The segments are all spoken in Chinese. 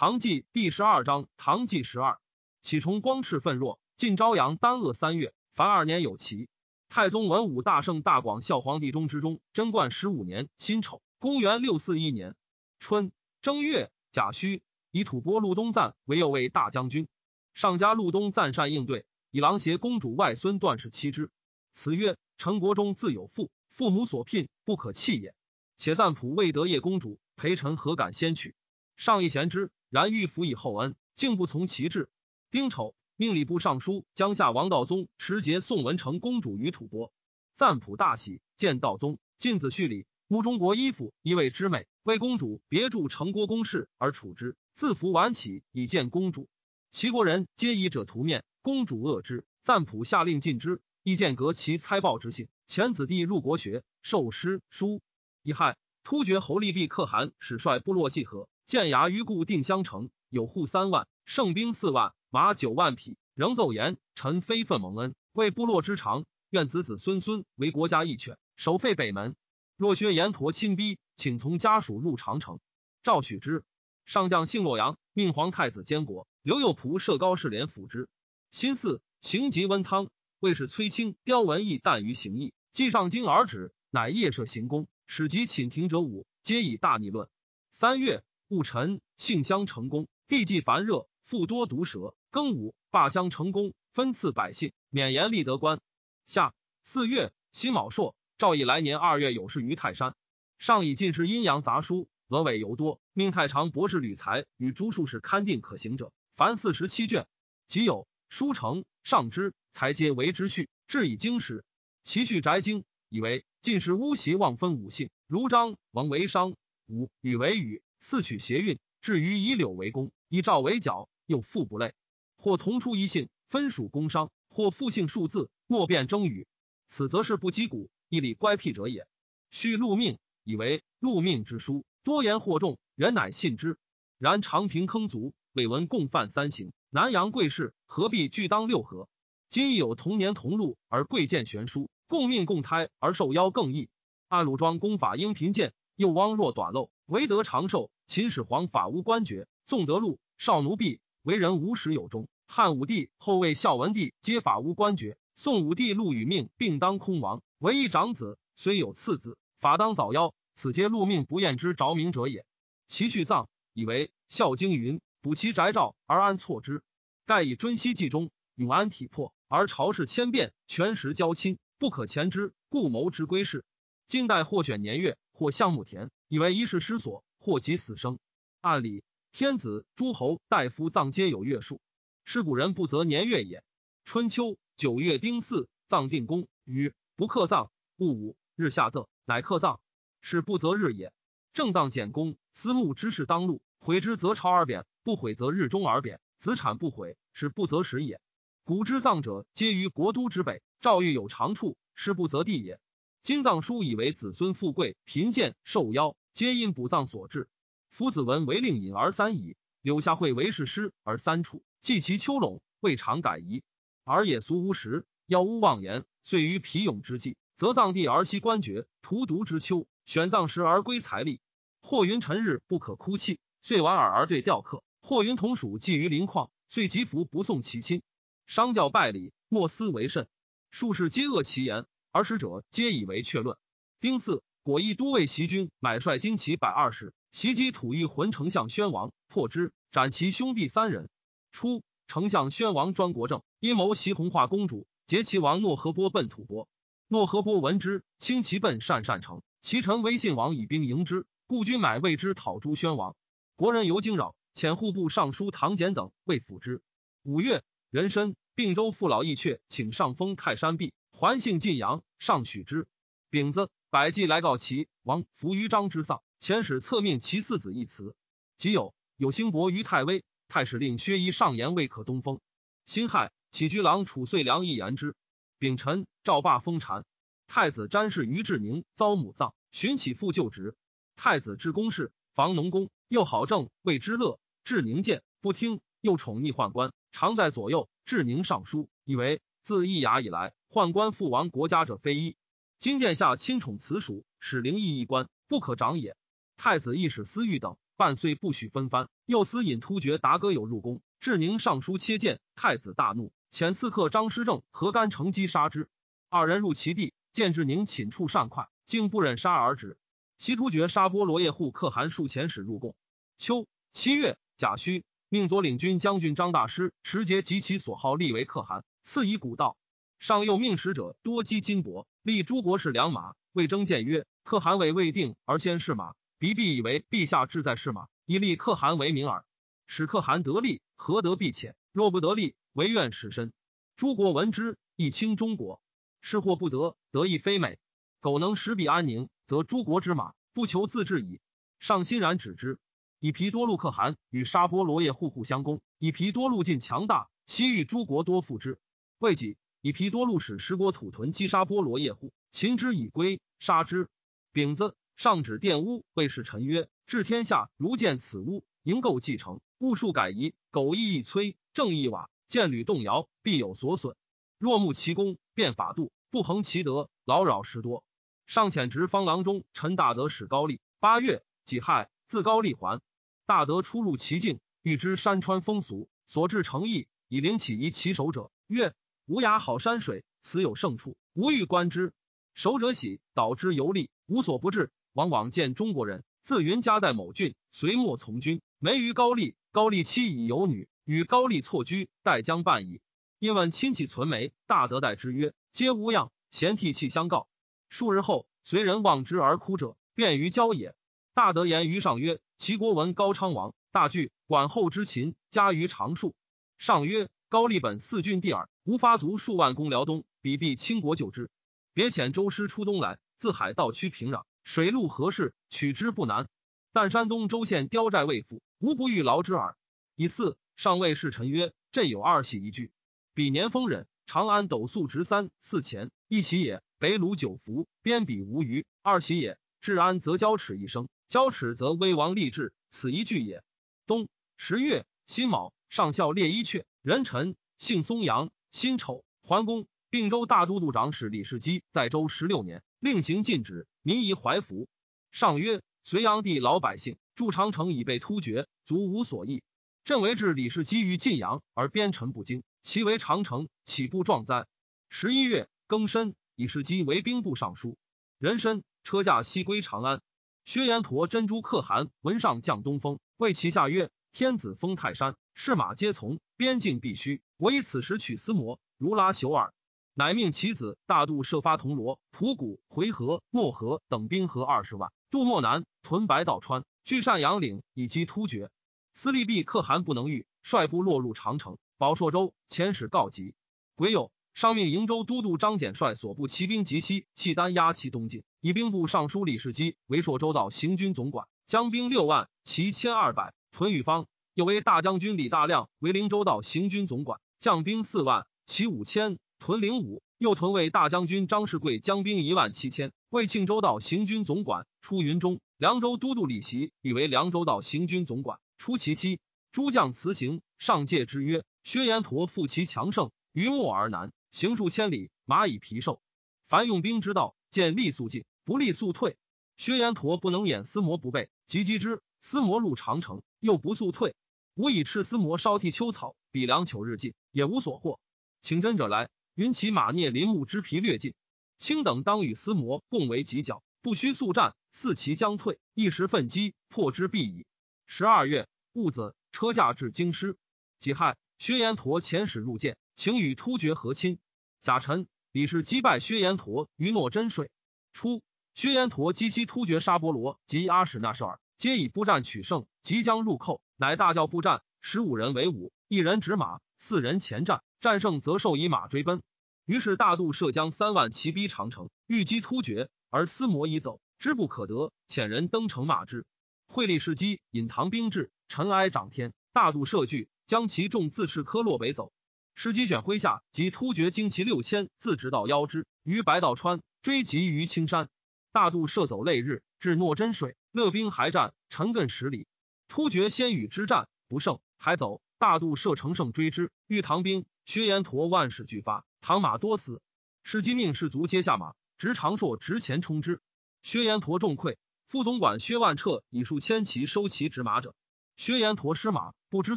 唐纪第十二章，唐纪十二，启崇光炽愤若，晋朝阳丹鄂三月，凡二年有期。太宗文武大圣大广孝皇帝中之中，贞观十五年辛丑，公元六四一年春正月甲戌，以吐蕃陆东赞为右卫大将军。上加陆东赞善应对，以郎邪公主外孙段氏妻之。此曰：陈国中自有父，父母所聘，不可弃也。且赞普未得叶公主，陪臣何敢先娶？上一贤之，然欲辅以厚恩，竟不从其志。丁丑，命礼部尚书江夏王道宗持节送文成公主于吐蕃。赞普大喜，见道宗，进子叙礼，慕中国衣服一位之美，为公主别著成国公事而处之。自服晚起，以见公主。齐国人皆以者图面，公主恶之。赞普下令禁之，亦见革其猜报之性。前子弟入国学，受诗书。乙亥，突厥侯利弼可汗使率部落计和。建牙于故定襄城，有户三万，胜兵四万，马九万匹。仍奏言：臣非分蒙恩，为部落之长，愿子子孙孙为国家义犬，守废北门。若薛延陀亲逼，请从家属入长城。赵许之。上将姓洛阳，命皇太子监国。刘右仆射高士廉辅之。辛巳，行疾温汤。魏使崔清雕文义惮于行义，既上京而止，乃夜设行宫，使及寝庭者五，皆以大逆论。三月。戊辰，幸乡成功，地既烦热，复多毒蛇。庚午，罢乡成功，分赐百姓，免严立德官。夏四月，辛卯朔，赵以来年二月有事于泰山。上以进士阴阳杂书，俄伪尤多，命太常博士吕才与诸术士勘定可行者，凡四十七卷。即有书成，上之，才皆为之序，至以经史。其序宅经，以为进士巫习妄分五姓，如张王为商，武禹为禹。四取谐韵，至于以柳为弓，以赵为角，又复不类。或同出一姓，分属工商；或复姓数字，莫辨争语。此则是不击鼓，一理乖僻者也。须禄命，以为禄命之书，多言惑众，人乃信之。然长平坑卒，未闻共犯三刑。南阳贵士何必俱当六合？今亦有同年同禄而贵贱悬殊，共命共胎而受邀更异。按鲁庄公法应贫贱，又汪若短漏。唯得长寿。秦始皇法无官爵，纵德禄，少奴婢，为人无始有终。汉武帝后魏孝文帝皆法无官爵，宋武帝禄与命并当空亡，唯一长子虽有次子，法当早夭。此皆禄命不验之着名者也。其序葬，以为《孝经》云：“补其宅诏而安错之。”盖以尊熙纪中，永安体魄，而朝事千变，权实交亲，不可前之，故谋之归事。近代或选年月，或项目田。以为一世失所，祸及死生。按理，天子、诸侯、大夫葬皆有月数，是古人不择年月也。春秋九月丁巳，葬定公，与不克葬，戊午日下葬，乃克葬，是不择日也。正葬简公，私募之事当路，毁之则朝而贬，不毁则日中而贬。子产不毁，是不择时也。古之葬者，皆于国都之北，赵欲有长处，是不择地也。今葬书以为子孙富贵贫贱受夭。皆因补葬所致。夫子文为令尹而三矣，柳下惠为士师而三处，祭其丘陇，未尝改夷。而也俗无实，妖污妄言，遂于皮勇之际，则葬地而息官爵，荼毒之秋，选葬时而归财力。或云辰日不可哭泣，遂莞尔而对吊客；或云同属寄于林旷，遂疾服不送其亲。商教拜礼，莫思为甚。术士皆恶其言，而使者皆以为确论。丁巳。果亦都尉袭军买率精骑百二十，袭击吐欲浑丞相宣王，破之，斩其兄弟三人。初，丞相宣王专国政，阴谋袭红化公主，劫其王诺河波奔吐蕃。诺河波闻之，轻骑奔鄯善城，其臣威信王以兵迎之，故军买为之讨诛宣王。国人尤惊扰，遣户部尚书唐俭等为辅之。五月，壬申，并州父老义阙请上封泰山壁，还姓晋阳，上许之。丙子。百济来告齐王伏于章之丧，遣使册命其四子一辞。即有有兴伯于太微，太史令薛仪上言未可东风。辛亥，起居郎褚遂良亦言之。丙辰，赵霸封禅。太子詹氏于志宁遭母葬，寻起复就职。太子至公事，房农工，又好政，谓之乐。志宁见不听，又宠溺宦官，常在左右。志宁上书，以为自易雅以来，宦官父亡国家者非一。今殿下亲宠此属，使灵异一官，不可长也。太子亦使私欲等半岁不许分藩。又私引突厥达哥有入宫，至宁尚书切谏，太子大怒，遣刺客张师正、何干乘机杀之。二人入其地，见至宁寝处善快，竟不忍杀而止。西突厥沙波罗叶护可汗数遣使入贡。秋七月，甲戌，命左领军将军张大师持节及其所好立为可汗，赐以古道。上又命使者多积金帛，立诸国士良马。魏征谏曰：“可汗为未定而先试马，彼必以为陛下志在试马，以立可汗为名耳。使可汗得利，何得必浅？若不得利，唯愿使身。诸国闻之，亦轻中国。是或不得，得亦非美。苟能使彼安宁，则诸国之马不求自治矣。”上欣然止之。以皮多禄可汗与沙波罗叶户户相攻，以皮多禄尽强大，西域诸国多附之。未几，以皮多禄使十国土屯击沙波罗叶户。秦之以归，杀之。丙子，上指玷污，谓使臣曰：“治天下如见此屋，营构继承，务数改移。苟意一摧，正一瓦，见屡动摇，必有所损。若慕其功，变法度，不恒其德，劳扰时多。”上遣直方郎中陈大德使高丽。八月己亥，自高丽还。大德出入其境，欲知山川风俗，所至诚意，以灵起疑其守者，曰：“无涯好山水，此有胜处，无欲观之。”守者喜，导之游历，无所不至。往往见中国人，自云家在某郡，隋末从军，没于高丽。高丽妻已有女，与高丽错居，待将半矣。因问亲戚存没，大德待之曰：“皆无恙。”贤替气相告。数日后，随人望之而哭者，便于郊野。大德言于上曰：“齐国闻高昌王大惧，管后之秦，加于长树。”上曰：“高丽本四郡地耳，无发卒数万攻辽东，彼必倾国救之。”别遣周师出东来，自海道趋平壤，水陆合适，取之不难。但山东州县刁寨未复，无不欲劳之耳。以四上谓侍臣曰：“朕有二喜一句。彼年丰忍，长安斗粟值三四钱，一喜也；北虏九服，边鄙无余，二喜也。治安则交齿一生，交齿则威王立志，此一句也。”冬十月辛卯，上校列一阙，人臣姓松阳，辛丑，桓公。并州大都督长史李世基在州十六年，令行禁止，民以怀服。上曰：隋炀帝老百姓筑长城已被突厥，足无所益。朕为治李世基于晋阳，而边臣不惊，其为长城，岂不壮哉？十一月庚申，以世基为兵部尚书。人参车驾西归长安。薛延陀珍珠可汗闻上将东风，谓其下曰：天子封泰山，士马皆从，边境必须。我以此时取司魔，如拉朽耳。乃命其子大度设发铜锣、蒲谷、回纥、漠河等兵合二十万，渡漠南，屯白道川，据善阳岭，以击突厥。司隶弼可汗不能御，率部落入长城。保朔州遣使告急。癸酉，上命瀛州都督张俭率所部骑兵及西契丹压其东进，以兵部尚书李世基为朔州道行军总管，将兵六万，骑千二百，屯与方。又为大将军李大亮为灵州道行军总管，将兵四万，骑五千。屯灵武，又屯为大将军张世贵将兵一万七千，为庆州道行军总管。出云中，凉州都督李袭以为凉州道行军总管。出其西，诸将辞行，上戒之曰：“薛延陀复其强盛，于漠而南，行数千里，马以疲瘦。凡用兵之道，见利速进，不利速退。薛延陀不能掩思魔不备，急击之，思魔入长城，又不速退。吾以赤丝魔烧替秋草，比良久日进，也无所获。请真者来。”云骑马聂林木之皮略尽，卿等当与司魔共为犄角，不须速战。四骑将退，一时奋击，破之必矣。十二月戊子，车驾至京师。己亥，薛延陀遣使入见，请与突厥和亲。甲辰，李氏击败薛延陀于诺真水。初，薛延陀击西突厥沙波罗及阿史那设尔，皆以不战取胜，即将入寇，乃大叫步战，十五人为伍，一人执马，四人前战，战胜则授以马追奔。于是大度涉江三万骑逼长城，欲击突厥，而司魔已走，知不可得，遣人登城骂之。惠立世基引唐兵至，尘埃涨天，大度设惧，将其众自赤科洛北走。世基选麾下及突厥精骑六千，自直到腰之，于白道川追击于青山。大度射走累日，至诺真水，勒兵还战，陈亘十里。突厥先与之战不胜，还走。大度射乘胜追之，遇唐兵，薛延陀万事俱发。唐马多死，世基命士卒皆下马，执长槊直前冲之。薛延陀重溃，副总管薛万彻以数千骑收其执马者。薛延陀失马，不知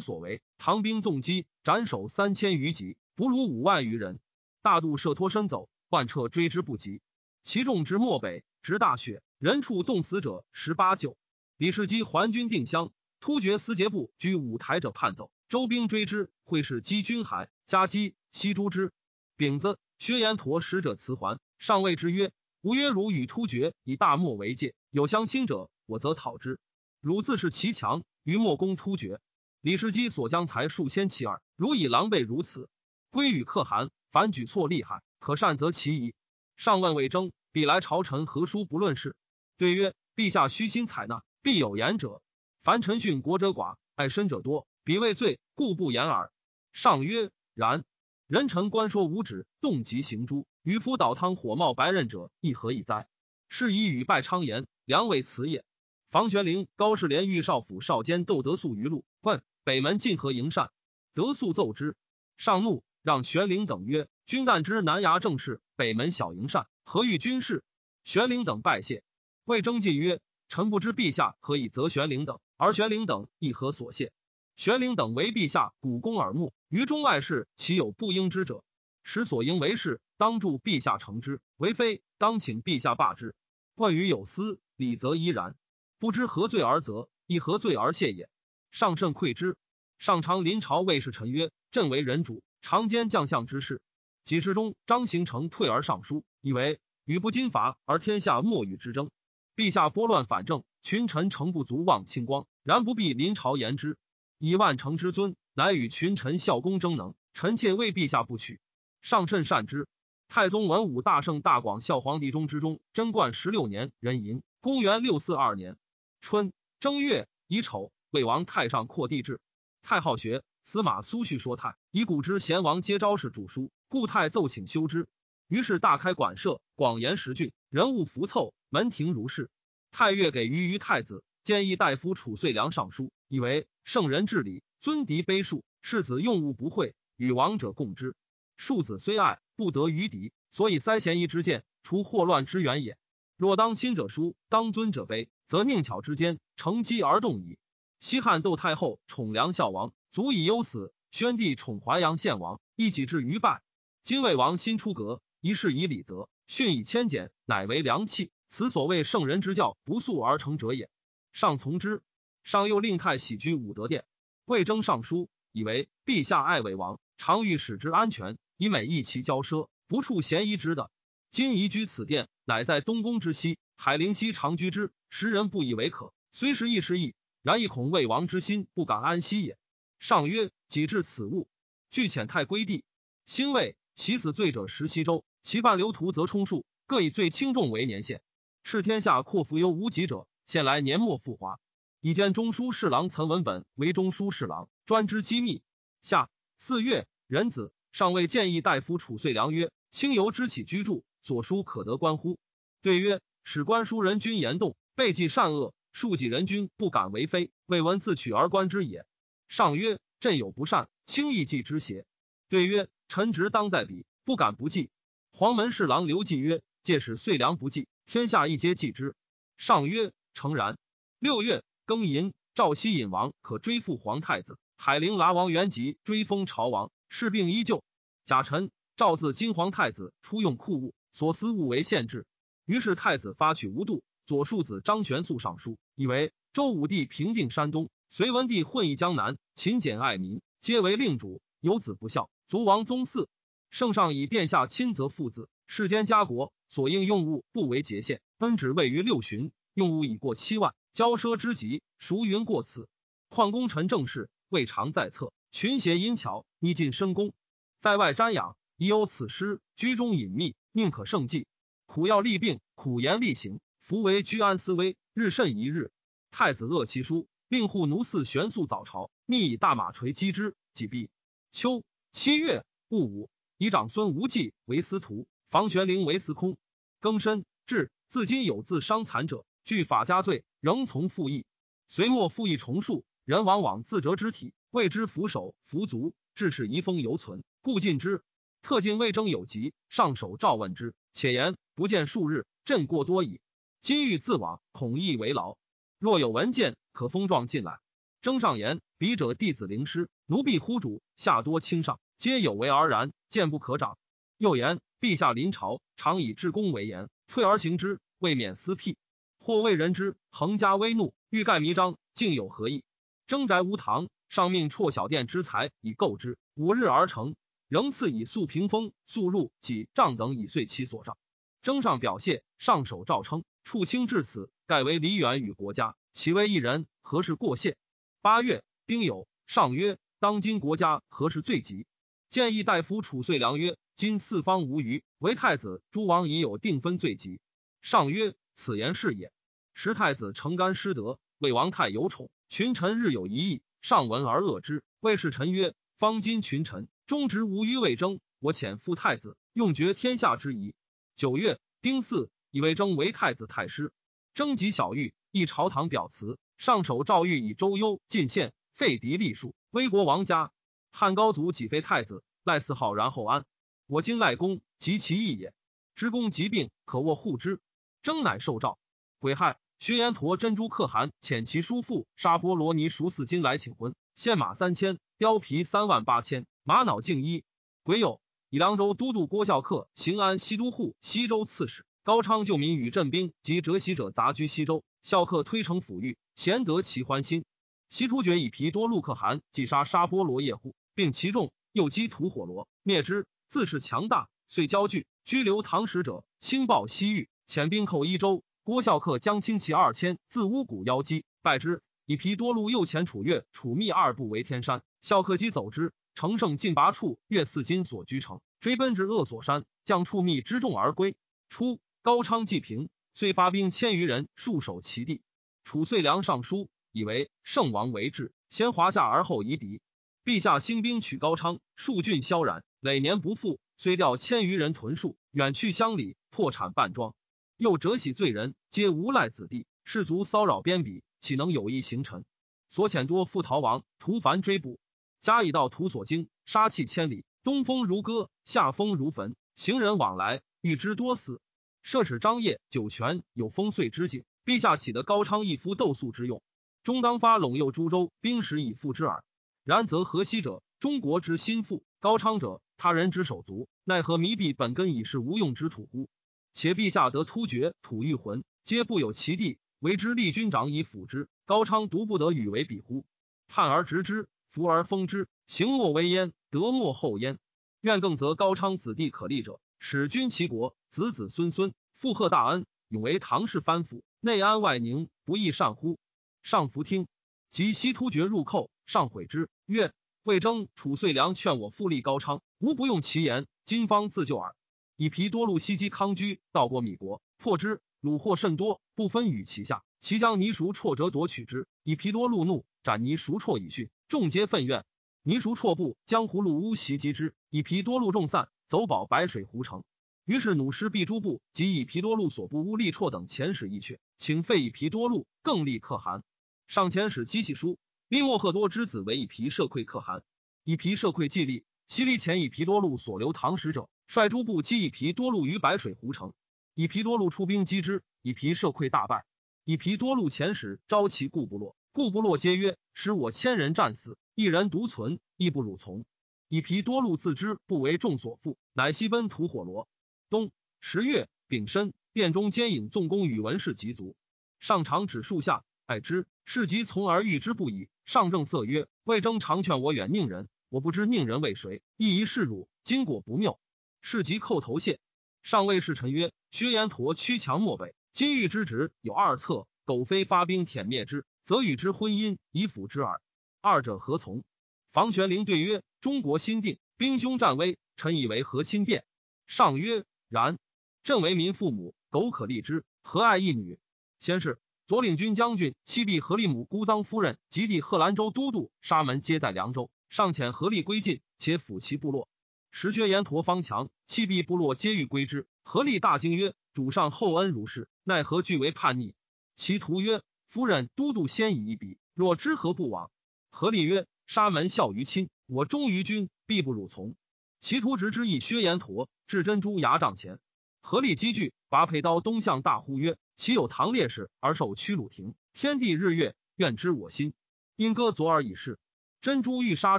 所为。唐兵纵击，斩首三千余级，俘虏五万余人。大渡射脱身走，万彻追之不及。其众之漠北，直大雪，人畜冻死者十八九。李世基还军定襄，突厥司节部居五台者叛走，周兵追之，会是击军海，加击西诛之。丙子，薛延陀使者辞还，上谓之曰：“吾曰汝与突厥以大漠为界，有相亲者，我则讨之。汝自恃其强。”于莫攻突厥，李世基所将才数千骑耳，如以狼狈如此，归与可汗，凡举措厉害，可善则其矣。上问魏征，必来朝臣何书不论事？对曰：陛下虚心采纳，必有言者。凡臣训国者寡，爱身者多，彼畏罪，故不言耳。上曰：然。人臣官说无止，动即行诛。渔夫倒汤火冒白刃者，亦何以哉？是以与拜昌言，良为辞也。房玄龄、高士廉御少府少监窦德素于路问北门进何营善？德素奏之，上怒，让玄龄等曰：“君旦知南衙正事，北门小营善，何欲军事？”玄龄等拜谢。魏征进曰：“臣不知陛下何以责玄龄等，而玄龄等亦何所谢？玄龄等为陛下鼓躬耳目，于中外事岂有不应之者？使所应为事，当助陛下成之；为非，当请陛下罢之。冠于有司，礼则依然。”不知何罪而责，亦何罪而谢也。上甚愧之。上常临朝谓侍臣曰：“朕为人主，常兼将相之事。几时中，张行成退而上书，以为与不金伐而天下莫与之争。陛下拨乱反正，群臣诚不足望清光。然不必临朝言之，以万乘之尊，乃与群臣效功争能。臣妾为陛下不取。上甚善之。太宗文武大圣大广孝皇帝中之中，贞观十六年，壬寅，公元六四二年。春正月乙丑，魏王太上扩地制。太好学，司马苏旭说太以古之贤王皆昭示著书，故太奏请修之。于是大开馆舍，广严十郡，人物浮凑，门庭如市。太岳给于于太子，建议大夫褚遂良上书，以为圣人治理，尊嫡卑庶，世子用物不讳，与王者共之。庶子虽爱，不得于敌，所以塞贤疑之见，除祸乱之源也。若当亲者疏，当尊者卑。则宁巧之间，乘机而动矣。西汉窦太后宠梁孝王，足以忧死；宣帝宠淮阳献王，亦己至于败。今魏王新出阁，一事以礼则，训以谦俭，乃为良器。此所谓圣人之教，不速而成者也。上从之。上又令太喜居武德殿。魏征上书，以为陛下爱魏王，常欲使之安全，以美一其骄奢，不处嫌疑之的。今移居此殿，乃在东宫之西。海陵西常居之，时人不以为可。虽是亦失意，然亦恐魏王之心不敢安息也。上曰：己至此物，据遣太归地。兴魏，其死罪者十西州，其犯流徒则充数，各以最轻重为年限。敕天下阔服忧无己者，现来年末复华。以兼中书侍郎岑文本为中书侍郎，专知机密。下四月，壬子，上谓建议大夫褚遂良曰：清由之起居住，所书可得关乎？对曰。使官书人君言动，备记善恶，庶己人君不敢为非，未闻自取而观之也。上曰：朕有不善，轻易记之邪？对曰：臣职当在彼，不敢不记。黄门侍郎刘季曰：借使遂良不记，天下一皆记之。上曰：诚然。六月庚寅，赵熙隐王可追复皇太子，海陵剌王元吉追封朝王，事病依旧。贾臣赵自金皇太子出用库物，所思物为限制。于是太子发取无度，左庶子张玄素上书，以为周武帝平定山东，隋文帝混议江南，勤俭爱民，皆为令主，有子不孝，卒王宗嗣。圣上以殿下亲则父子，世间家国所应用物不为节限，恩旨位于六旬，用物已过七万，骄奢之极，孰云过此？况功臣政事未尝在侧，群邪阴巧，逆尽深宫，在外瞻仰，已有此诗，居中隐秘，宁可胜计。苦要立病，苦言厉行，夫为居安思危，日甚一日。太子恶其书，令护奴嗣玄素早朝，密以大马锤击之，即毙。秋七月戊午，以长孙无忌为司徒，房玄龄为司空。庚申，至自今有自伤残者，据法家罪，仍从复议。隋末复议重述，人往往自折肢体，谓之扶手扶足，致使遗风犹存，故禁之。特进魏征有疾，上手诏问之，且言。不见数日，朕过多矣。今欲自往，恐亦为劳。若有文件，可封状进来。征上言：笔者弟子灵师，奴婢呼主，下多轻上，皆有为而然，见不可长。又言：陛下临朝，常以至公为言，退而行之，未免私辟。或谓人之，横加威怒，欲盖弥彰，竟有何意？征宅无堂，上命辍小殿之财以构之，五日而成。仍赐以素屏风、素入几帐等以遂其所上。征上表谢，上首诏称：处卿至此，盖为离远与国家，其为一人，何事过谢？八月，丁酉，上曰：当今国家何时最急？建议大夫褚遂良曰：今四方无虞，唯太子、诸王已有定分最急。上曰：此言是也。时太子承干失德，魏王太有宠，群臣日有一议，上闻而恶之。魏侍臣曰：方今群臣忠直无虞魏征，我遣复太子，用绝天下之疑。九月，丁巳，以魏征为太子太师。征及小玉，一朝堂表辞。上首诏谕以周幽进献，废嫡立庶，威国王家。汉高祖己废太子，赖嗣号，然后安。我今赖公，及其义也。知公疾病，可卧护之。征乃受诏。癸亥，薛延陀珍珠可汗遣其叔父沙波罗尼赎四金来请婚，献马三千，貂皮三万八千，玛瑙净衣。癸酉，以凉州都督郭孝恪行安西都护、西州刺史。高昌救民与镇兵及折袭者杂居西州，孝恪推诚抚谕，贤得其欢心。西突厥以皮多禄可汗击杀沙波罗叶护，并其众，又击吐火罗，灭之。自是强大，遂交据，拘留唐使者，轻暴西域，遣兵寇一州。郭孝恪将轻骑二千，自乌谷邀击，败之。以皮多禄右前楚越、楚密二部为天山，孝恪击走之，乘胜进拔处，越四金所居城，追奔至恶所山，将楚密之众而归。初。高昌既平，遂发兵千余人戍守其地。楚遂良上书，以为圣王为治，先华夏而后夷狄。陛下兴兵取高昌，数郡萧然，累年不复，虽调千余人屯戍，远去乡里，破产半庄。又折喜罪人，皆无赖子弟，士卒骚扰边鄙，岂能有意行臣？所遣多复逃亡，徒烦追捕。加以道图所经，杀气千里，东风如歌，夏风如焚，行人往来，欲之多死。设使张掖酒泉有丰岁之景，陛下岂得高昌一夫斗粟之用？终当发陇右诸州兵食以复之耳。然则河西者，中国之心腹；高昌者，他人之手足。奈何弥蔽本根已是无用之土乎？且陛下得突厥、吐欲浑，皆不有其地，为之立军长以辅之。高昌独不得与为比乎？叛而执之，服而封之，行莫为焉，德莫后焉。愿更则高昌子弟可立者。使君齐国，子子孙孙附贺大恩，永为唐氏藩府，内安外宁，不亦善乎？上弗听。及西突厥入寇，上悔之，曰：魏征、褚遂良劝我复立高昌，吾不用其言，今方自救耳。以皮多禄西击康居，到过米国，破之，虏获甚多，不分与其下。其将泥熟绰折夺取之，以皮多禄怒，斩泥熟绰以训，众皆愤怨。泥熟绰部将胡虏乌袭击之，以皮多禄众散。走保白水湖城，于是弩师毕诸部及以皮多禄所部乌力绰等遣使一阙，请废以皮多禄，更立可汗。上前使机器书，立莫赫多之子为以皮社馈可汗。以皮社馈既立，西离前以皮多禄所留唐使者，率诸部击以皮多禄于白水湖城。以皮多禄出兵击之，以皮社溃大败。以皮多禄遣使招其故部落，故部落皆曰：使我千人战死，一人独存，亦不辱从。以皮多禄自知不为众所负，乃西奔吐火罗。冬十月丙申，殿中兼引纵公与文氏及卒。上长指树下，爱之，士及从而遇之不已。上正色曰：“魏征常劝我远宁人，我不知宁人为谁，亦疑是汝。今果不谬。”士即叩头谢。上谓侍臣曰：“薛延陀屈强漠北，今欲之职有二策：苟非发兵殄灭之，则与之婚姻以辅之耳。二者何从？”房玄龄对曰：“中国新定，兵凶战危，臣以为和亲变。”上曰：“然。朕为民父母，苟可立之，何爱一女？”先是，左领军将军妻婢何利母孤臧夫人及弟贺兰州都督沙门皆在凉州，尚遣何利归晋，且抚其部落。时薛延陀方强，妻婢部落皆欲归之。何利大惊曰：“主上厚恩如是，奈何俱为叛逆？”其徒曰：“夫人都督先以一笔，若知何不往？”何利曰。沙门孝于亲，我忠于君，必不辱从。其徒直之以薛延陀至珍珠牙帐前，合力积聚，拔佩刀东向大呼曰：“其有唐烈士而受屈辱庭，天地日月愿知我心。因歌左耳已逝，珍珠欲杀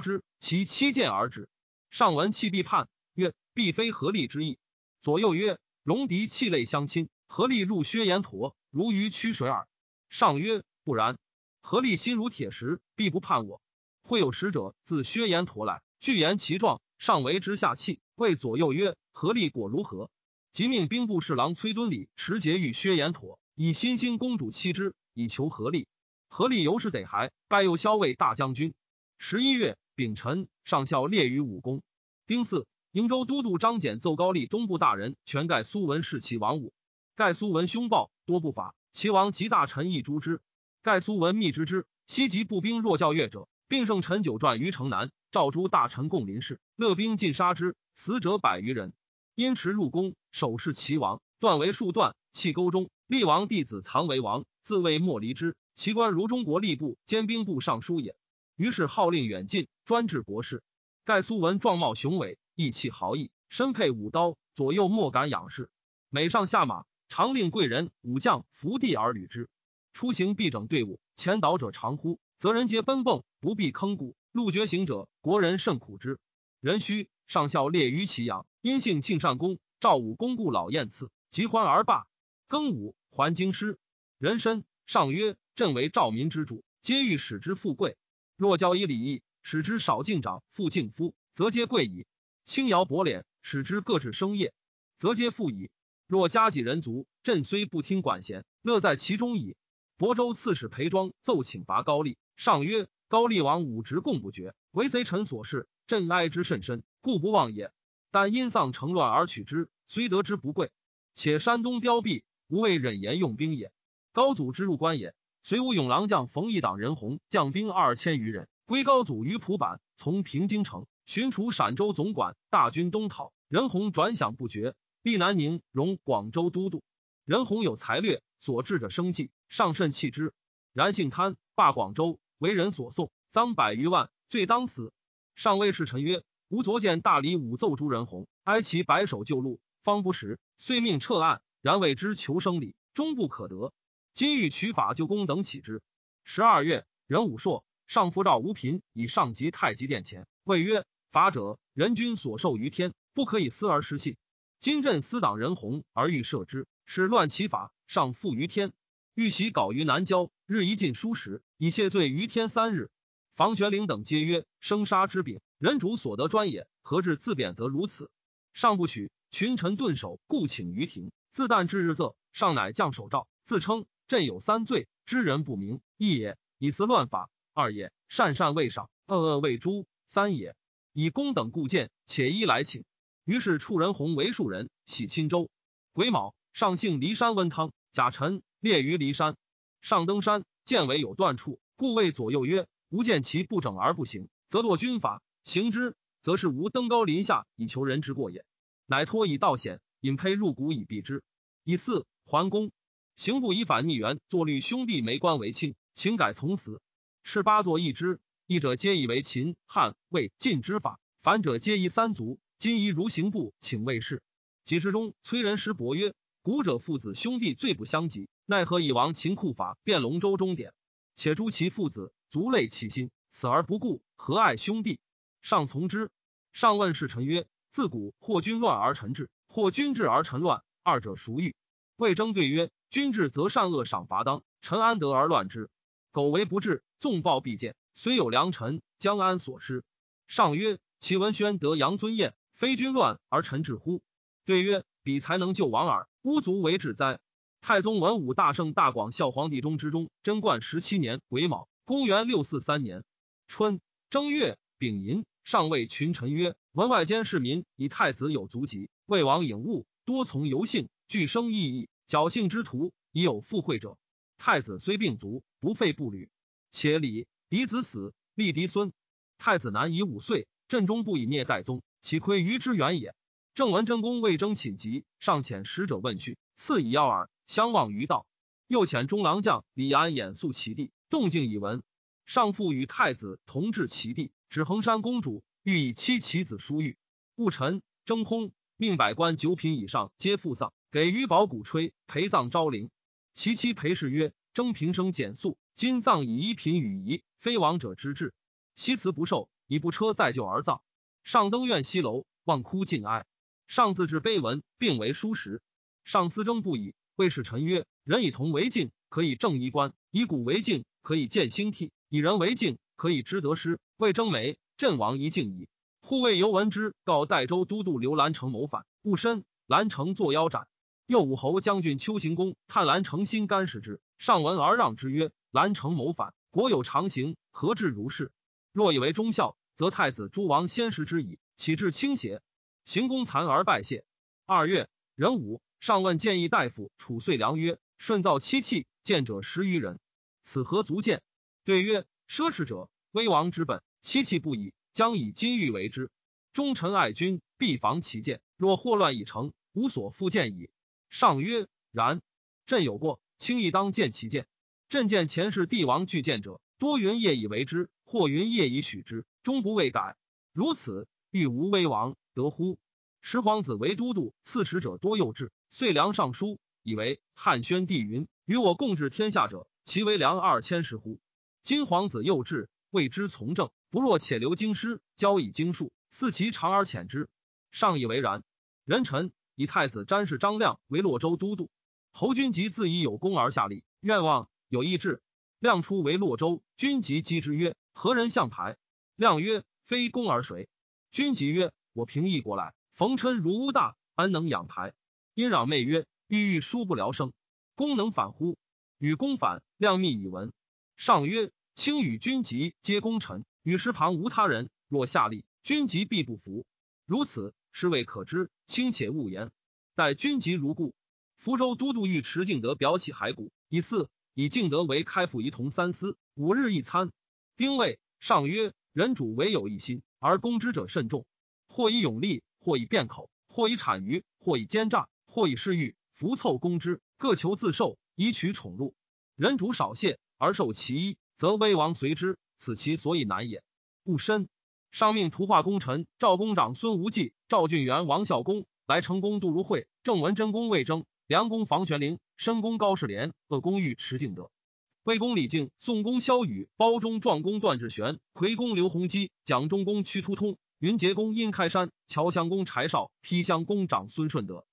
之，其七剑而止。上闻气必叛，曰：必非合力之意。左右曰：戎狄气类相亲，合力入薛延陀，如鱼驱水耳。上曰：不然。合力心如铁石，必不叛我。会有使者自薛延陀来，具言其状，上为之下气。谓左右曰：合力果如何？即命兵部侍郎崔敦礼持节遇薛延陀，以新兴公主妻之，以求合力。合力由是得还，拜右骁卫大将军。十一月丙辰，上校列于武功。丁巳，瀛州都督张俭奏高丽东部大人全盖苏文弑其王武。盖苏文凶暴，多不法，其王及大臣亦诛之。盖苏文密之之，西及步兵若教月者，并胜陈九传于城南，召诸大臣共临事，勒兵尽杀之，死者百余人。因持入宫，手视齐王，断为数段，弃沟中。厉王弟子藏为王，自谓莫离之。其官如中国吏部兼兵部尚书也。于是号令远近，专治国事。盖苏文壮貌雄伟，意气豪义，身佩武刀，左右莫敢仰视。每上下马，常令贵人武将伏地而履之。出行必整队伍，前导者长呼，则人皆奔蹦，不必坑谷。路绝行者，国人甚苦之。人须上校列于祁阳。因幸庆善公，赵武公故老宴赐，即欢而罢。庚午，还京师。人参上曰：“朕为赵民之主，皆欲使之富贵。若教以礼义，使之少敬长，富敬夫，则皆贵矣；轻徭薄敛，使之各置生业，则皆富矣。若加己人族，朕虽不听管弦，乐在其中矣。”亳州刺史裴庄奏请伐高丽，上曰：“高丽王武直共不绝，为贼臣所弑，朕哀之甚深，故不忘也。”但因丧成乱而取之，虽得之不贵。且山东凋敝，无谓忍言用兵也。高祖之入关也，随吴勇郎将冯异党人红将兵二千余人，归高祖于蒲坂，从平京城寻除陕州总管，大军东讨。任洪转饷不绝，立南宁、荣广州都督。任洪有才略，所治者生计，上甚弃之。然性贪，霸广州，为人所送，赃百余万，罪当死。上谓侍臣曰。吾昨见大理武奏诸人红，哀其白首旧路，方不识，遂命撤案。然为之求生礼，终不可得。今欲取法救公等起之。十二月，任武硕上符诏吴嫔以上及太极殿前，谓曰：法者，人君所受于天，不可以私而失信。今朕私党人红而欲赦之，是乱其法，上负于天。欲袭稿于南郊，日一进书时，以谢罪于天三日。房玄龄等皆曰：生杀之柄。人主所得专也，何至自贬则如此？上不取，群臣顿首，故请于庭。自旦至日仄，上乃降手诏，自称朕有三罪：知人不明，一也；以私乱法，二也；善善未赏，恶恶未诛，三也。以公等故见，且依来请。于是处人红为庶人，喜钦州。癸卯，上幸骊山温汤，甲辰列于骊山。上登山，见为有断处，故谓左右曰：吾见其不整而不行，则堕军法。行之，则是无登高临下以求人之过也。乃托以道险，引胚入谷以避之。以四桓公，刑部以反逆元，作律兄弟没官为亲，请改从死。是八作一之，一者皆以为秦汉魏晋之法，反者皆以三族。今宜如刑部请卫士。几时中，崔仁师伯曰：古者父子兄弟最不相及，奈何以亡秦库法变龙舟终点？且诛其父子，足类其心，死而不顾，何爱兄弟？上从之。上问侍臣曰：“自古或君乱而臣治，或君治而臣乱，二者孰欲？”魏征对曰：“君治则善恶赏罚当，臣安得而乱之？苟为不治，纵暴必见，虽有良臣，将安所失？”上曰：“其文宣得杨尊彦，非君乱而臣治乎？”对曰：“彼才能救王耳，巫族为治哉？”太宗文武大圣大广孝皇帝中之中，贞观十七年癸卯，公元六四三年春正月丙寅。上谓群臣曰：“文外间市民以太子有足疾，魏王颖悟，多从游幸，俱生异义，侥幸之徒已有附会者。太子虽病卒，不废步履。且李嫡子死，立嫡孙。太子男已五岁，朕终不以灭代宗，岂亏于之远也？”郑文真公魏征寝疾，上遣使者问讯，赐以药饵，相望于道。又遣中郎将李安演肃其地，动静以闻。上父与太子同至其地。指衡山公主欲以妻其子书玉，戊辰征轰，命百官九品以上皆赴丧，给余宝鼓吹陪葬昭陵。其妻裴氏曰：“征平生简素，今葬以一品与仪，非王者之志。”西辞不受，以不车载就而葬。上登苑西楼，望哭尽哀。上自制碑文，并为书石。上思征不已，谓使臣曰：“人以铜为镜，可以正衣冠；以古为镜，可以见兴替；以人为镜，可以知得失。魏征眉，阵亡一敬矣。”护卫尤闻之，告代州都督刘兰成谋反，误身。兰成作腰斩。右武侯将军丘行公探兰成心干视之，上闻而让之曰：“兰成谋反，国有常刑，何至如是？若以为忠孝，则太子诸王先食之矣，岂至轻邪？”行公残而拜谢。二月，壬午，上问建议大夫褚遂良曰：“顺造七器，见者十余人，此何足见？”对曰：“奢侈者，威王之本。七器不已，将以金玉为之。忠臣爱君，必防其见。若祸乱已成，无所复见矣。”上曰：“然，朕有过，轻易当见其见。朕见前世帝王具见者，多云业以为之，或云业以许之，终不未改。如此，欲无威王得乎？十皇子为都督，刺史者多幼稚。遂良尚书，以为汉宣帝云：与我共治天下者，其为良二千石乎？今皇子幼稚，谓之从政，不若且留京师，教以经术，似其长而遣之。上以为然。人臣。”以太子詹事张亮为洛州都督，侯君集自以有功而下吏，愿望有意志。亮出为洛州，君集击之曰：“何人相牌？”亮曰：“非公而谁？”君集曰：“我平易过来，逢琛如屋大，安能养台？”因攘妹曰：“郁郁殊不聊生，公能反乎？”与公反，亮密以闻。上曰：“卿与君集皆功臣，与师旁无他人。若下吏，君集必不服。如此。”是谓可知，卿且勿言。待君疾如故。福州都督尉迟敬德表起骸骨，以四以敬德为开府仪同三司，五日一餐。丁未，上曰：人主唯有一心，而攻之者甚众。或以勇力，或以变口，或以谄谀，或以奸诈，或以嗜欲，浮凑攻之，各求自受，以取宠禄。人主少谢而受其一，则威王随之，此其所以难也。勿深。上命图画功臣赵公长孙无忌、赵俊元王孝公、来成公杜如晦、郑文贞公魏征、梁公房玄龄、申公高士廉、鄂公尉迟敬德、魏公李靖、宋公萧宇、包中壮公段志玄、魁公刘弘基、蒋中公屈突通、云杰公殷开山、乔襄公柴绍、披襄公长孙顺德、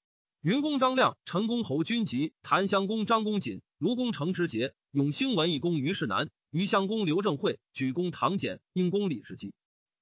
云公张亮、陈公侯君集、檀襄公张公瑾、卢公程之节、永兴文义公于世南、余襄公刘正会、举公唐简、应公李世基。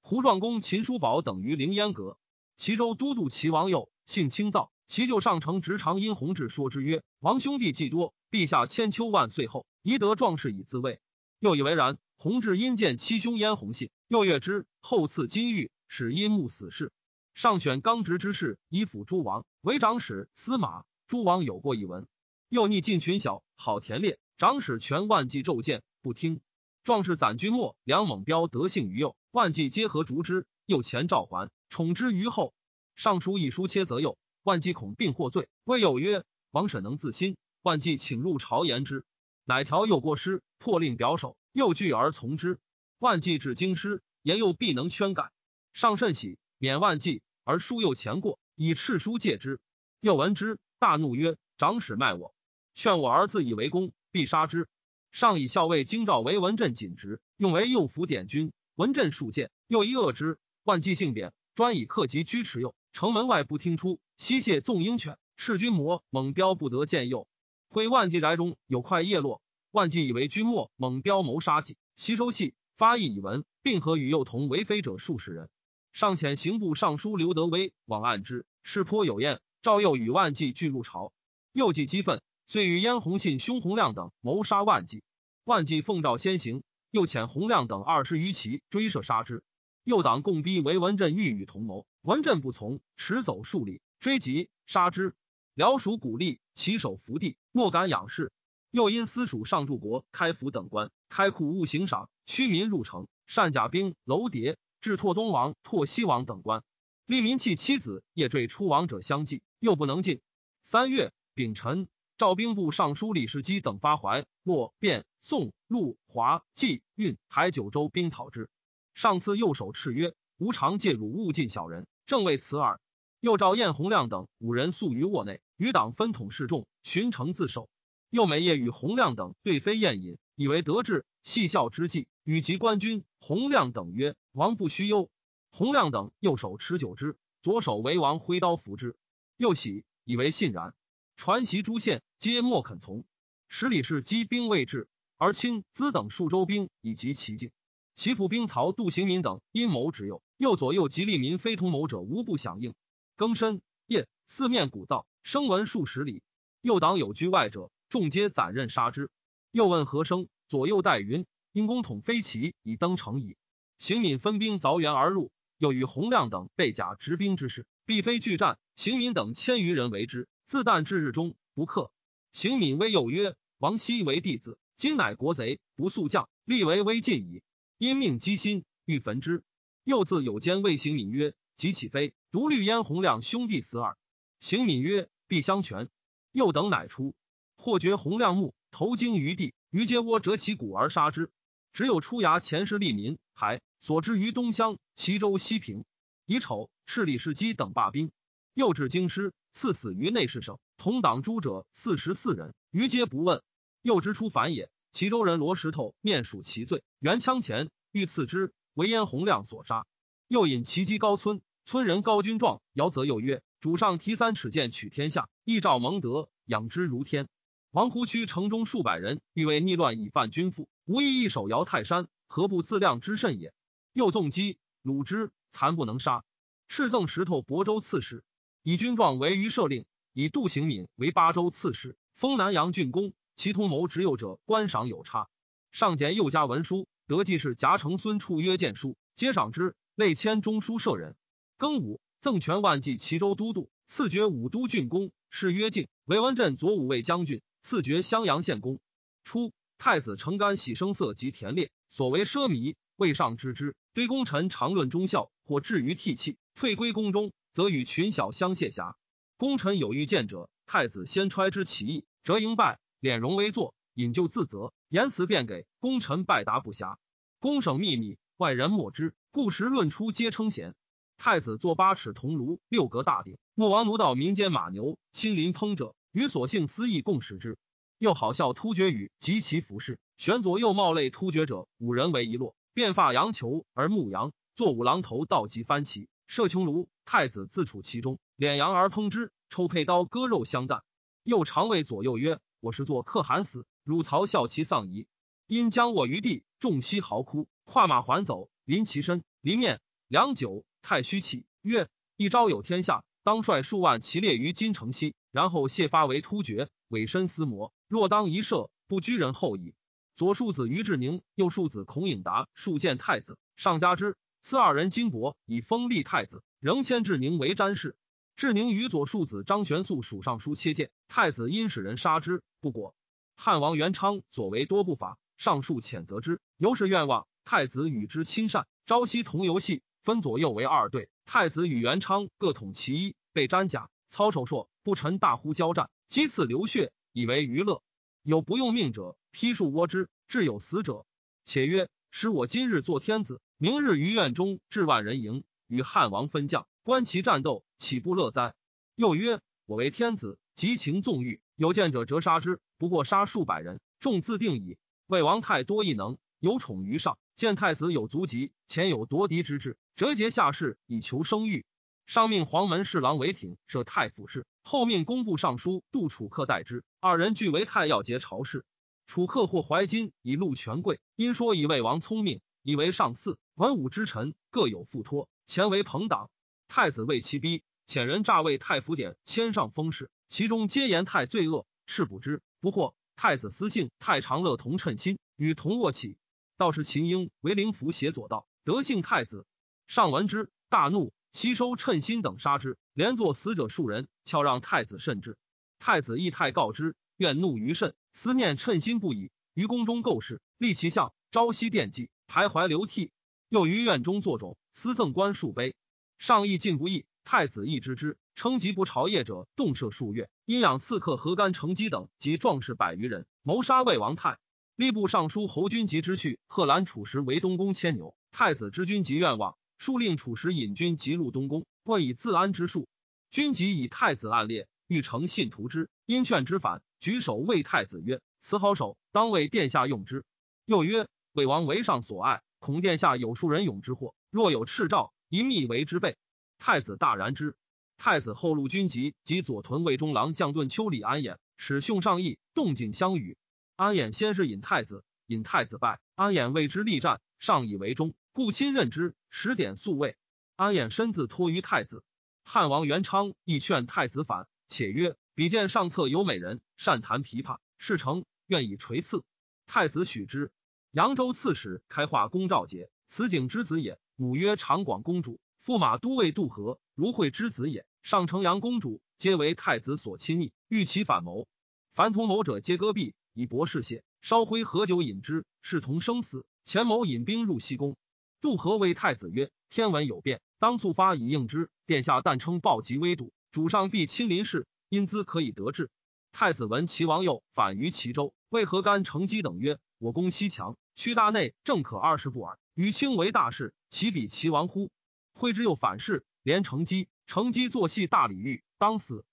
胡壮公秦叔宝等于凌烟阁，齐州都督齐王佑性清躁，其就上承直长殷弘志说之曰：“王兄弟既多，陛下千秋万岁后，宜得壮士以自卫。”又以为然。弘志因见七兄燕弘信，又悦之，后赐金玉，使殷穆死士。上选刚直之士以辅诸王，为长史、司马。诸王有过一文，又逆近群小，好田猎。长史全万计骤见，不听。壮士攒君末，梁猛彪德性于右。万计皆合逐之，又前召还，宠之于后。尚书一书切则右，万计恐并获罪，谓有曰：“王审能自新。”万计请入朝言之，乃调右过失，破令表首，又惧而从之。万计至京师，言右必能圈改。上甚喜，免万计，而书又前过，以敕书戒之。又闻之，大怒曰：“长史卖我，劝我儿子以为公，必杀之。”上以校尉京兆为文镇锦职，用为右辅典军。文镇数谏，又一恶之。万计性贬，专以克及居持右，城门外不听出。西谢纵鹰犬，赤军魔猛彪不得见右。会万计宅中有块叶落，万计以为君莫猛彪谋杀计，悉收系发议以闻，并合与幼童为非者数十人。上遣刑部尚书刘德威往案之，事颇有厌。赵佑与万计俱入朝，右计激愤，遂与燕弘信兄弘亮等谋杀万计。万计奉诏先行。又遣洪亮等二十余骑追射杀之，右党共逼为文镇欲与同谋，文镇不从，驰走数里，追及杀之。辽属鼓励，其手伏地，莫敢仰视。又因私属上柱国、开府等官，开库务行赏，驱民入城，善甲兵、楼牒，至拓东王、拓西王等官，利民弃妻子，夜坠出亡者相继，又不能进。三月丙辰。赵兵部尚书李世基等发淮、洛、汴、宋、陆、华、冀、运、海九州兵讨之。上次右手敕曰：“吾常借汝勿近小人，正为此耳。”又召晏洪亮等五人宿于卧内，余党分统示众，巡城自守。又每夜与洪亮等对飞宴饮，以为得志，戏笑之际，与及官军。洪亮等曰：“王不须忧。”洪亮等右手持酒之，左手为王挥刀扶之，又喜，以为信然。传檄诸县，皆莫肯从。十里氏积兵未至，而亲资等数州兵以及其境。其父兵曹杜行民等阴谋之右，右左右及利民非同谋者，无不响应。更深夜，四面鼓噪，声闻数十里。右党有居外者，众皆斩刃杀之。又问何生，左右待云：“因公统飞骑以登城矣。”行敏分兵凿垣而入，又与洪亮等备甲执兵之势，必非拒战。行敏等千余人为之，自旦至日中不克。行敏威又曰：“王熙为弟子，今乃国贼，不速降，立为危晋矣。”因命击心，欲焚之。又自有间谓行敏曰：“即起飞，独虑燕洪亮兄弟死耳。”行敏曰：“必相全。”又等乃出，或觉洪亮木头惊于地，于皆窝折其骨而杀之。只有出衙前世利民，还所之于东乡、齐州、西平。乙丑，赤李世基等罢兵。又至京师，赐死于内侍省。同党诸者四十四人，于皆不问。又之出反也。齐州人罗石头面属其罪，原枪前欲刺之，为燕洪亮所杀。又引齐击高村，村人高君壮姚则又曰。主上提三尺剑取天下，一兆蒙德，养之如天。王胡区城中数百人，欲为逆乱以犯君父，无一一手摇泰山，何不自量之甚也？又纵击鲁之，残不能杀。敕赠石头亳州刺史，以军状为余赦令，以杜行敏为巴州刺史，封南阳郡公。其同谋执右者，观赏有差。上简又加文书，得记是夹城孙处约见书，皆赏之，累迁中书舍人。庚午。赠权万骑齐州都督，赐爵武都郡公，谥曰敬，为文镇左武卫将军，赐爵襄阳县公。初，太子承干喜声色及田猎，所为奢靡，未上知之。堆功臣常论忠孝，或至于涕泣，退归宫中，则与群小相谢侠。功臣有欲见者，太子先揣之其意，折迎拜，敛容微坐，引咎自责，言辞便给功臣拜答不暇。公省秘密，外人莫知，故时论出皆称贤。太子坐八尺铜炉，六格大鼎。穆王奴道民间马牛，亲临烹者，与所幸私议共食之。又好笑突厥语及其服饰，选左右冒类突厥者五人为一落，变发羊裘而牧羊，坐五郎头倒及番旗，设穹庐。太子自处其中，敛羊而烹之，抽佩刀割肉相啖。又常谓左右曰：“我是作可汗死，汝曹笑其丧仪。”因将卧于地，众悉嚎哭，跨马还走，临其身，离面良久。太虚起曰：“一朝有天下，当率数万骑列于金城西，然后谢发为突厥，委身司魔。若当一射，不居人后矣。”左庶子于志宁，右庶子孔颖达，数见太子，上加之。赐二人金帛，以封立太子，仍迁志宁为詹事。志宁与左庶子张玄素属尚书切谏，太子因使人杀之，不果。汉王元昌所为多不法，上述谴责之，由是愿望。太子与之亲善，朝夕同游戏。分左右为二队，太子与元昌各统其一，被詹甲操守硕不臣大呼交战，击刺流血，以为娱乐。有不用命者，劈树窝之；至有死者，且曰：“使我今日做天子，明日于院中置万人营，与汉王分将，观其战斗，岂不乐哉？”又曰：“我为天子，极情纵欲，有见者折杀之，不过杀数百人，众自定矣。魏王太多异能，有宠于上，见太子有足疾，前有夺嫡之志。”折节下士以求生育，上命黄门侍郎韦挺设太傅事，后命工部尚书杜楚客代之。二人俱为太要节朝事。楚客或怀金以禄权贵，因说以魏王聪明，以为上嗣，文武之臣各有附托，前为朋党。太子为其逼，遣人诈为太府典签上封事，其中皆言太罪恶，斥捕之不惑。太子私信太常乐同称心，与同卧起。道士秦英为灵符写左道，德幸太子。上闻之，大怒，悉收称心等杀之，连坐死者数人，悄让太子慎之。太子亦太告之，怨怒于甚，思念称心不已，于宫中构事，立其相，朝夕惦记，徘徊流涕。又于院中作冢，私赠官数碑。上意尽不义，太子亦知之，称疾不朝谒者，动赦数月。阴养刺客何干、成基等及壮士百余人，谋杀魏王泰。吏部尚书侯君集之婿贺兰楚时为东宫牵牛。太子之君集愿望。数令楚时引军急入东宫，问以自安之术。君即以太子暗烈，欲成信徒之，因劝之反，举手谓太子曰：“此好手，当为殿下用之。”又曰：“魏王为上所爱，恐殿下有数人勇之祸。若有赤诏，一密为之备。”太子大然之。太子后路军籍及左屯卫中郎将盾丘里安衍，使兄上义，动静相与。安衍先是引太子，引太子败，安衍为之力战，上以为忠，故亲任之，十点宿卫。安衍身自托于太子。汉王元昌亦劝太子反，且曰：“比见上策有美人，善弹琵琶，事成，愿以垂赐。”太子许之。扬州刺史开化公赵杰，此景之子也。母曰长广公主，驸马都尉杜和，如惠之子也。上城阳公主，皆为太子所亲昵，欲其反谋。凡同谋者，皆割臂以博士谢。烧灰合酒饮之，视同生死。前谋引兵入西宫。杜和谓太子曰：“天文有变，当速发以应之。殿下但称暴疾危堵，主上必亲临事，因兹可以得志。”太子闻齐王右反于齐州，为何干成基等曰：“我攻西强，屈大内，正可二十步耳。与卿为大事，其比齐王乎？”挥之又反噬，连成基。乘机作戏大礼遇，当死。